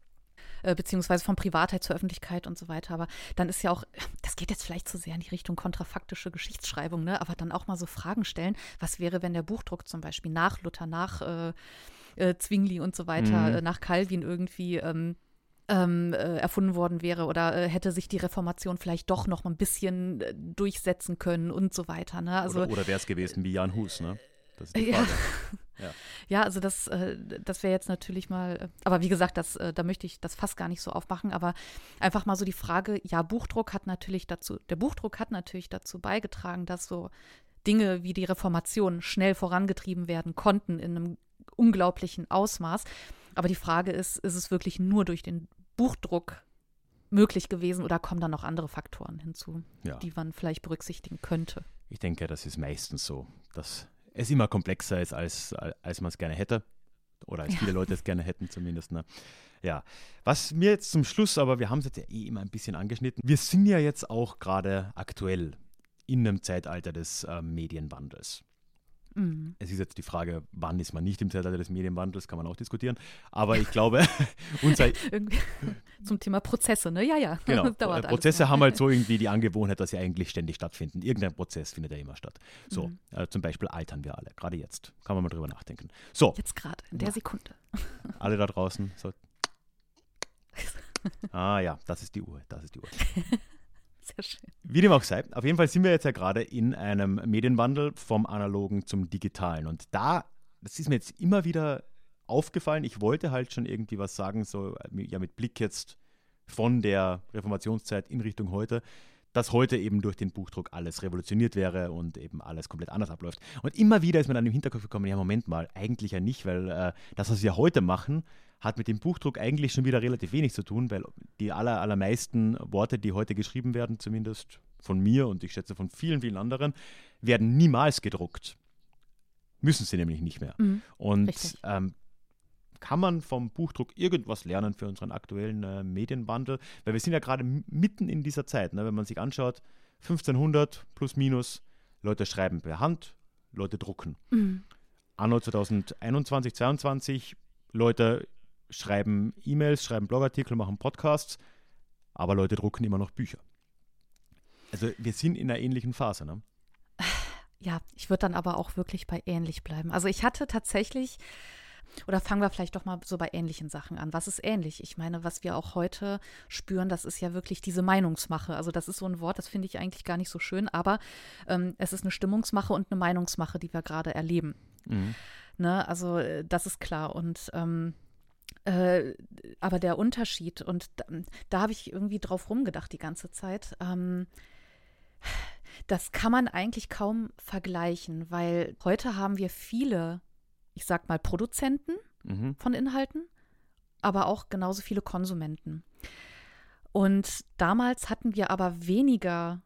äh, beziehungsweise von Privatheit zur Öffentlichkeit und so weiter. Aber dann ist ja auch, das geht jetzt vielleicht zu sehr in die Richtung kontrafaktische Geschichtsschreibung, ne? aber dann auch mal so Fragen stellen, was wäre, wenn der Buchdruck zum Beispiel nach Luther, nach äh, äh, Zwingli und so weiter, mhm. äh, nach Calvin irgendwie ähm, ähm, äh, erfunden worden wäre oder äh, hätte sich die Reformation vielleicht doch noch mal ein bisschen äh, durchsetzen können und so weiter. Ne? Also, oder oder wäre es gewesen wie Jan Hus, ne? Das ist die Frage. Ja. ja. ja also das, äh, das wäre jetzt natürlich mal, aber wie gesagt, das, da möchte ich das fast gar nicht so aufmachen, aber einfach mal so die Frage, ja, Buchdruck hat natürlich dazu, der Buchdruck hat natürlich dazu beigetragen, dass so Dinge wie die Reformation schnell vorangetrieben werden konnten in einem unglaublichen Ausmaß. Aber die Frage ist, ist es wirklich nur durch den Buchdruck möglich gewesen oder kommen da noch andere Faktoren hinzu, ja. die man vielleicht berücksichtigen könnte? Ich denke, das ist meistens so, dass es immer komplexer ist, als, als man es gerne hätte. Oder als ja. viele Leute es gerne hätten, zumindest. Ne? Ja, was mir jetzt zum Schluss, aber wir haben es jetzt ja eh immer ein bisschen angeschnitten. Wir sind ja jetzt auch gerade aktuell in einem Zeitalter des äh, Medienwandels. Mhm. Es ist jetzt die Frage, wann ist man nicht im Zeitalter des Medienwandels, kann man auch diskutieren. Aber ich glaube, unser zum Thema Prozesse, ne? Ja, ja. Genau. Prozesse haben halt so irgendwie die Angewohnheit, dass sie eigentlich ständig stattfinden. Irgendein Prozess findet ja immer statt. So, mhm. äh, zum Beispiel altern wir alle, gerade jetzt. Kann man mal drüber nachdenken. So. Jetzt gerade, in der Sekunde. Alle da draußen. So. Ah ja, das ist die Uhr, das ist die Uhr. Sehr schön. Wie dem auch sei, auf jeden Fall sind wir jetzt ja gerade in einem Medienwandel vom Analogen zum Digitalen. Und da das ist mir jetzt immer wieder aufgefallen. Ich wollte halt schon irgendwie was sagen, so ja mit Blick jetzt von der Reformationszeit in Richtung heute, dass heute eben durch den Buchdruck alles revolutioniert wäre und eben alles komplett anders abläuft. Und immer wieder ist mir dann im Hinterkopf gekommen, ja, Moment mal, eigentlich ja nicht, weil äh, das, was wir heute machen, hat mit dem Buchdruck eigentlich schon wieder relativ wenig zu tun, weil die aller, allermeisten Worte, die heute geschrieben werden, zumindest von mir und ich schätze von vielen, vielen anderen, werden niemals gedruckt. Müssen sie nämlich nicht mehr. Mhm, und ähm, kann man vom Buchdruck irgendwas lernen für unseren aktuellen äh, Medienwandel? Weil wir sind ja gerade mitten in dieser Zeit. Ne? Wenn man sich anschaut, 1500 plus minus, Leute schreiben per Hand, Leute drucken. Mhm. Anno 2021, 2022, Leute schreiben E-Mails, schreiben Blogartikel, machen Podcasts, aber Leute drucken immer noch Bücher. Also wir sind in einer ähnlichen Phase, ne? Ja, ich würde dann aber auch wirklich bei ähnlich bleiben. Also ich hatte tatsächlich oder fangen wir vielleicht doch mal so bei ähnlichen Sachen an. Was ist ähnlich? Ich meine, was wir auch heute spüren, das ist ja wirklich diese Meinungsmache. Also das ist so ein Wort, das finde ich eigentlich gar nicht so schön, aber ähm, es ist eine Stimmungsmache und eine Meinungsmache, die wir gerade erleben. Mhm. Ne? Also äh, das ist klar. Und ähm, äh, aber der Unterschied, und da, da habe ich irgendwie drauf rumgedacht die ganze Zeit, ähm, das kann man eigentlich kaum vergleichen, weil heute haben wir viele ich sag mal, Produzenten mhm. von Inhalten, aber auch genauso viele Konsumenten. Und damals hatten wir aber weniger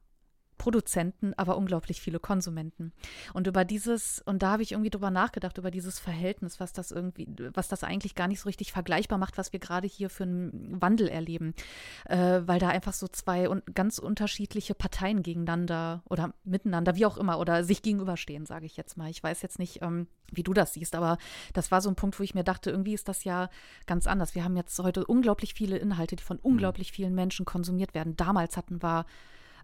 Produzenten, aber unglaublich viele Konsumenten. Und über dieses, und da habe ich irgendwie drüber nachgedacht, über dieses Verhältnis, was das irgendwie, was das eigentlich gar nicht so richtig vergleichbar macht, was wir gerade hier für einen Wandel erleben. Äh, weil da einfach so zwei un ganz unterschiedliche Parteien gegeneinander oder miteinander, wie auch immer, oder sich gegenüberstehen, sage ich jetzt mal. Ich weiß jetzt nicht, ähm, wie du das siehst, aber das war so ein Punkt, wo ich mir dachte, irgendwie ist das ja ganz anders. Wir haben jetzt heute unglaublich viele Inhalte, die von unglaublich vielen Menschen konsumiert werden. Damals hatten wir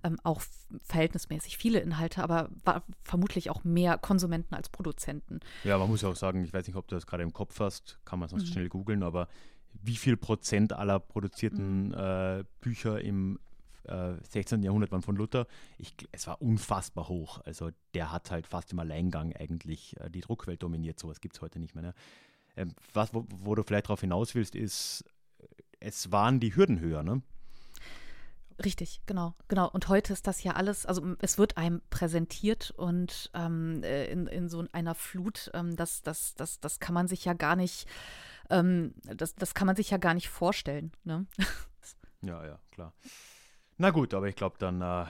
ähm, auch verhältnismäßig viele Inhalte, aber vermutlich auch mehr Konsumenten als Produzenten. Ja, man muss ja auch sagen, ich weiß nicht, ob du das gerade im Kopf hast, kann man sonst mhm. schnell googeln, aber wie viel Prozent aller produzierten mhm. äh, Bücher im äh, 16. Jahrhundert waren von Luther. Ich, es war unfassbar hoch. Also der hat halt fast im Alleingang eigentlich äh, die Druckwelt dominiert. Sowas gibt es heute nicht mehr. Ne? Ähm, was, wo, wo, du vielleicht darauf hinaus willst, ist, es waren die Hürden höher. Ne? Richtig, genau, genau. Und heute ist das ja alles, also es wird einem präsentiert und ähm, äh, in, in so einer Flut, ähm, das, das, das, das kann man sich ja gar nicht, ähm, das, das kann man sich ja gar nicht vorstellen. Ne? Ja, ja, klar. Na gut, aber ich glaube, dann äh,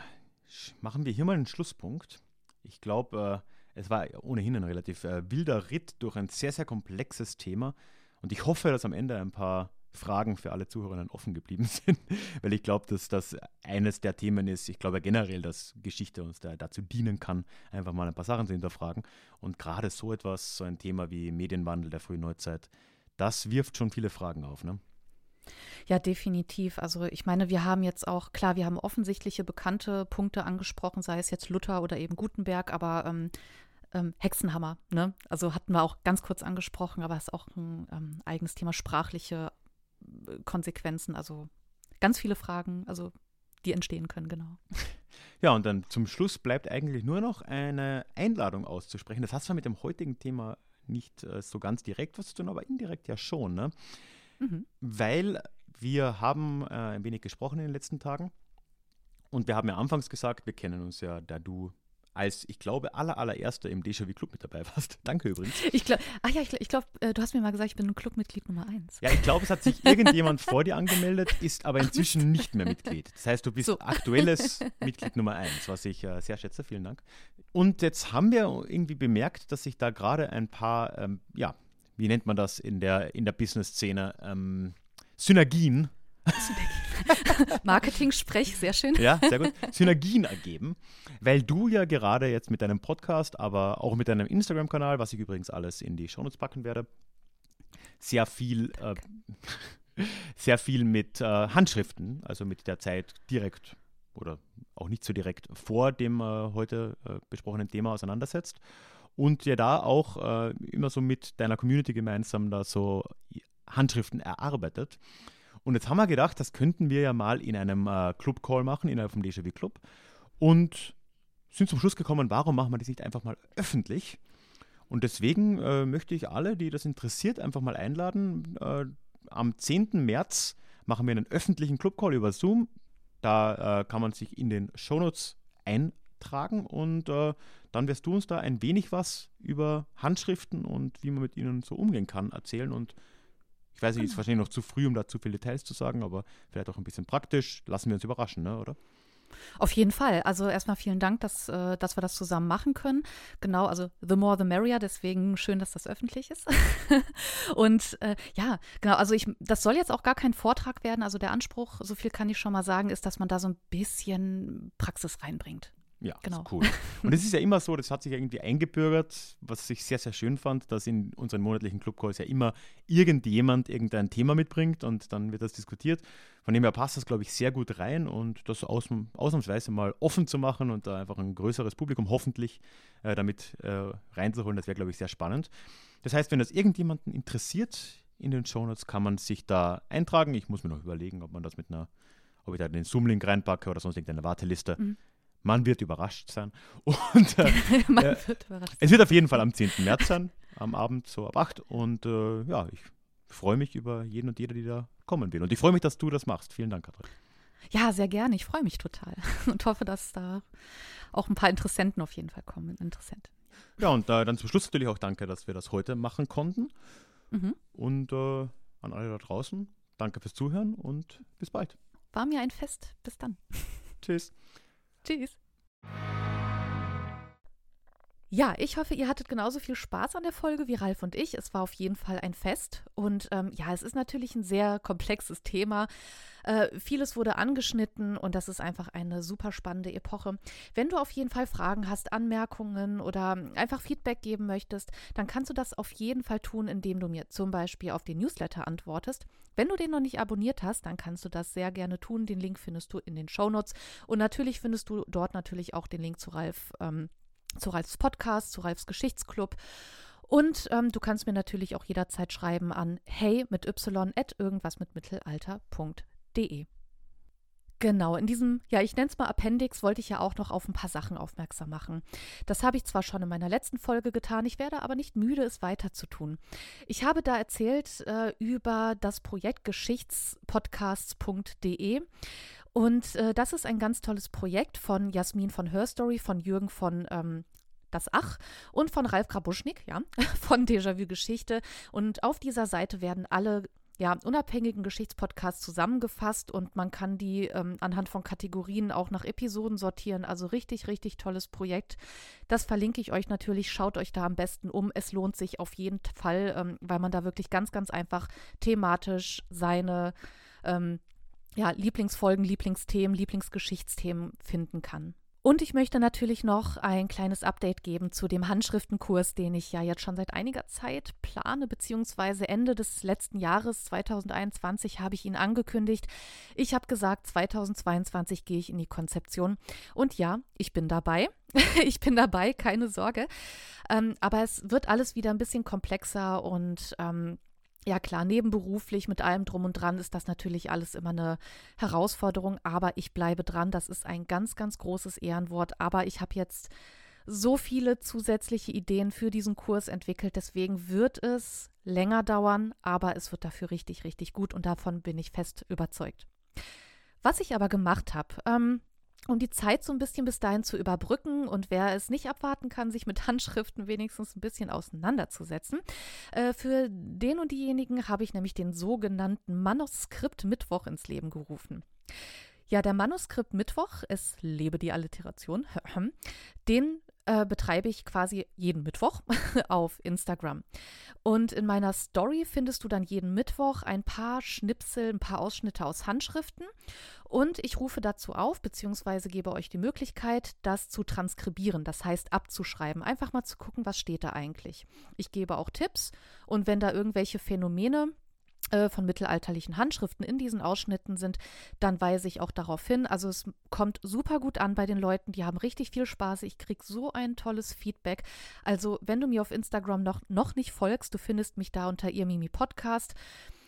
machen wir hier mal einen Schlusspunkt. Ich glaube, äh, es war ohnehin ein relativ äh, wilder Ritt durch ein sehr, sehr komplexes Thema. Und ich hoffe, dass am Ende ein paar Fragen für alle Zuhörerinnen offen geblieben sind, weil ich glaube, dass das eines der Themen ist. Ich glaube generell, dass Geschichte uns da, dazu dienen kann, einfach mal ein paar Sachen zu hinterfragen. Und gerade so etwas, so ein Thema wie Medienwandel der frühen Neuzeit, das wirft schon viele Fragen auf. Ne? Ja, definitiv. Also ich meine, wir haben jetzt auch, klar, wir haben offensichtliche bekannte Punkte angesprochen, sei es jetzt Luther oder eben Gutenberg, aber ähm, ähm, Hexenhammer, ne? Also hatten wir auch ganz kurz angesprochen, aber es ist auch ein ähm, eigenes Thema, sprachliche Konsequenzen, also ganz viele Fragen, also die entstehen können, genau. Ja, und dann zum Schluss bleibt eigentlich nur noch eine Einladung auszusprechen. Das hat zwar mit dem heutigen Thema nicht äh, so ganz direkt was zu tun, aber indirekt ja schon, ne? Mhm. Weil wir haben äh, ein wenig gesprochen in den letzten Tagen und wir haben ja anfangs gesagt, wir kennen uns ja, da du als, ich glaube, aller, allererster im Déjà-vu Club mit dabei warst. Danke übrigens. Ich glaube, ach ja, ich, ich glaube, äh, du hast mir mal gesagt, ich bin ein Clubmitglied Nummer eins. Ja, ich glaube, es hat sich irgendjemand vor dir angemeldet, ist aber inzwischen ach, nicht mehr Mitglied. Das heißt, du bist so. aktuelles Mitglied Nummer eins, was ich äh, sehr schätze. Vielen Dank. Und jetzt haben wir irgendwie bemerkt, dass sich da gerade ein paar, ähm, ja, wie nennt man das in der, in der Business-Szene, ähm, Synergien Marketing-Sprech, sehr schön. Ja, sehr gut. Synergien ergeben, weil du ja gerade jetzt mit deinem Podcast, aber auch mit deinem Instagram-Kanal, was ich übrigens alles in die Shownotes packen werde, sehr viel, äh, sehr viel mit äh, Handschriften, also mit der Zeit direkt oder auch nicht so direkt vor dem äh, heute äh, besprochenen Thema auseinandersetzt und dir da auch äh, immer so mit deiner Community gemeinsam da so Handschriften erarbeitet. Und jetzt haben wir gedacht, das könnten wir ja mal in einem äh, Club-Call machen, innerhalb vom Déjà-vu Club. Und sind zum Schluss gekommen, warum machen wir das nicht einfach mal öffentlich? Und deswegen äh, möchte ich alle, die das interessiert, einfach mal einladen. Äh, am 10. März machen wir einen öffentlichen Clubcall über Zoom. Da äh, kann man sich in den Shownotes eintragen und äh, dann wirst du uns da ein wenig was über Handschriften und wie man mit ihnen so umgehen kann erzählen. Und ich weiß nicht, es ist wahrscheinlich noch zu früh, um da zu viele Details zu sagen, aber vielleicht auch ein bisschen praktisch. Lassen wir uns überraschen, ne, oder? Auf jeden Fall. Also erstmal vielen Dank, dass, äh, dass wir das zusammen machen können. Genau, also the more the merrier, deswegen schön, dass das öffentlich ist. und äh, ja, genau, also ich, das soll jetzt auch gar kein Vortrag werden. Also der Anspruch, so viel kann ich schon mal sagen, ist, dass man da so ein bisschen Praxis reinbringt. Ja, genau. cool. Und es ist ja immer so, das hat sich irgendwie eingebürgert, was ich sehr, sehr schön fand, dass in unseren monatlichen Clubcalls ja immer irgendjemand irgendein Thema mitbringt und dann wird das diskutiert. Von dem her passt das, glaube ich, sehr gut rein und das aus, ausnahmsweise mal offen zu machen und da einfach ein größeres Publikum hoffentlich äh, damit äh, reinzuholen, das wäre, glaube ich, sehr spannend. Das heißt, wenn das irgendjemanden interessiert in den Shownotes, kann man sich da eintragen. Ich muss mir noch überlegen, ob man das mit einer, ob ich da den Zoom-Link reinpacke oder sonst irgendeine Warteliste. Mhm man wird überrascht sein. Und, äh, Man äh, wird überrascht sein. Es wird auf jeden Fall am 10. März sein, am Abend so ab 8. Und äh, ja, ich freue mich über jeden und jede, die da kommen will. Und ich freue mich, dass du das machst. Vielen Dank, Katrin. Ja, sehr gerne. Ich freue mich total und hoffe, dass da auch ein paar Interessenten auf jeden Fall kommen. Interessent. Ja, und äh, dann zum Schluss natürlich auch danke, dass wir das heute machen konnten. Mhm. Und äh, an alle da draußen, danke fürs Zuhören und bis bald. War mir ein Fest. Bis dann. Tschüss. Tschüss. Ja, ich hoffe, ihr hattet genauso viel Spaß an der Folge wie Ralf und ich. Es war auf jeden Fall ein Fest. Und ähm, ja, es ist natürlich ein sehr komplexes Thema. Äh, vieles wurde angeschnitten und das ist einfach eine super spannende Epoche. Wenn du auf jeden Fall Fragen hast, Anmerkungen oder einfach Feedback geben möchtest, dann kannst du das auf jeden Fall tun, indem du mir zum Beispiel auf den Newsletter antwortest. Wenn du den noch nicht abonniert hast, dann kannst du das sehr gerne tun. Den Link findest du in den Show Notes. Und natürlich findest du dort natürlich auch den Link zu Ralf. Ähm, zu Ralfs Podcast, zu Ralfs Geschichtsclub. Und ähm, du kannst mir natürlich auch jederzeit schreiben an hey mit y at irgendwas mit mittelalter.de. Genau, in diesem, ja, ich nenne es mal Appendix, wollte ich ja auch noch auf ein paar Sachen aufmerksam machen. Das habe ich zwar schon in meiner letzten Folge getan, ich werde aber nicht müde, es weiter zu tun. Ich habe da erzählt äh, über das Projekt Geschichtspodcasts.de und äh, das ist ein ganz tolles Projekt von Jasmin von Herstory, von Jürgen von ähm, das Ach und von Ralf Krabuschnik, ja, von Déjà-vu Geschichte. Und auf dieser Seite werden alle ja, unabhängigen Geschichtspodcasts zusammengefasst und man kann die ähm, anhand von Kategorien auch nach Episoden sortieren. Also richtig, richtig tolles Projekt. Das verlinke ich euch natürlich. Schaut euch da am besten um. Es lohnt sich auf jeden Fall, ähm, weil man da wirklich ganz, ganz einfach thematisch seine ähm, ja, Lieblingsfolgen, Lieblingsthemen, Lieblingsgeschichtsthemen finden kann. Und ich möchte natürlich noch ein kleines Update geben zu dem Handschriftenkurs, den ich ja jetzt schon seit einiger Zeit plane, beziehungsweise Ende des letzten Jahres 2021 habe ich ihn angekündigt. Ich habe gesagt, 2022 gehe ich in die Konzeption. Und ja, ich bin dabei. ich bin dabei, keine Sorge. Ähm, aber es wird alles wieder ein bisschen komplexer und ähm, ja klar, nebenberuflich mit allem drum und dran ist das natürlich alles immer eine Herausforderung, aber ich bleibe dran. Das ist ein ganz, ganz großes Ehrenwort. Aber ich habe jetzt so viele zusätzliche Ideen für diesen Kurs entwickelt. Deswegen wird es länger dauern, aber es wird dafür richtig, richtig gut und davon bin ich fest überzeugt. Was ich aber gemacht habe, ähm, um die Zeit so ein bisschen bis dahin zu überbrücken und wer es nicht abwarten kann, sich mit Handschriften wenigstens ein bisschen auseinanderzusetzen. Äh, für den und diejenigen habe ich nämlich den sogenannten Manuskript Mittwoch ins Leben gerufen. Ja, der Manuskript Mittwoch, es lebe die Alliteration, den äh, betreibe ich quasi jeden Mittwoch auf Instagram. Und in meiner Story findest du dann jeden Mittwoch ein paar Schnipsel, ein paar Ausschnitte aus Handschriften. Und ich rufe dazu auf, beziehungsweise gebe euch die Möglichkeit, das zu transkribieren, das heißt abzuschreiben. Einfach mal zu gucken, was steht da eigentlich. Ich gebe auch Tipps und wenn da irgendwelche Phänomene von mittelalterlichen Handschriften in diesen Ausschnitten sind, dann weise ich auch darauf hin. Also es kommt super gut an bei den Leuten, die haben richtig viel Spaß. Ich kriege so ein tolles Feedback. Also wenn du mir auf Instagram noch, noch nicht folgst, du findest mich da unter ihr Mimi Podcast.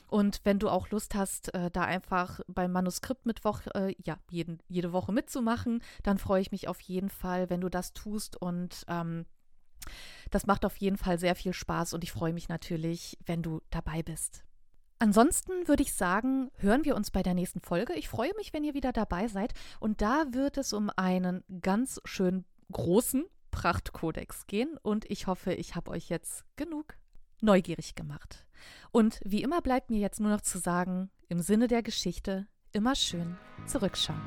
Und wenn du auch Lust hast, äh, da einfach beim Manuskriptmittwoch äh, ja, jeden, jede Woche mitzumachen, dann freue ich mich auf jeden Fall, wenn du das tust und ähm, Das macht auf jeden Fall sehr viel Spaß und ich freue mich natürlich, wenn du dabei bist. Ansonsten würde ich sagen, hören wir uns bei der nächsten Folge. Ich freue mich, wenn ihr wieder dabei seid. Und da wird es um einen ganz schön großen Prachtkodex gehen. Und ich hoffe, ich habe euch jetzt genug neugierig gemacht. Und wie immer bleibt mir jetzt nur noch zu sagen, im Sinne der Geschichte, immer schön zurückschauen.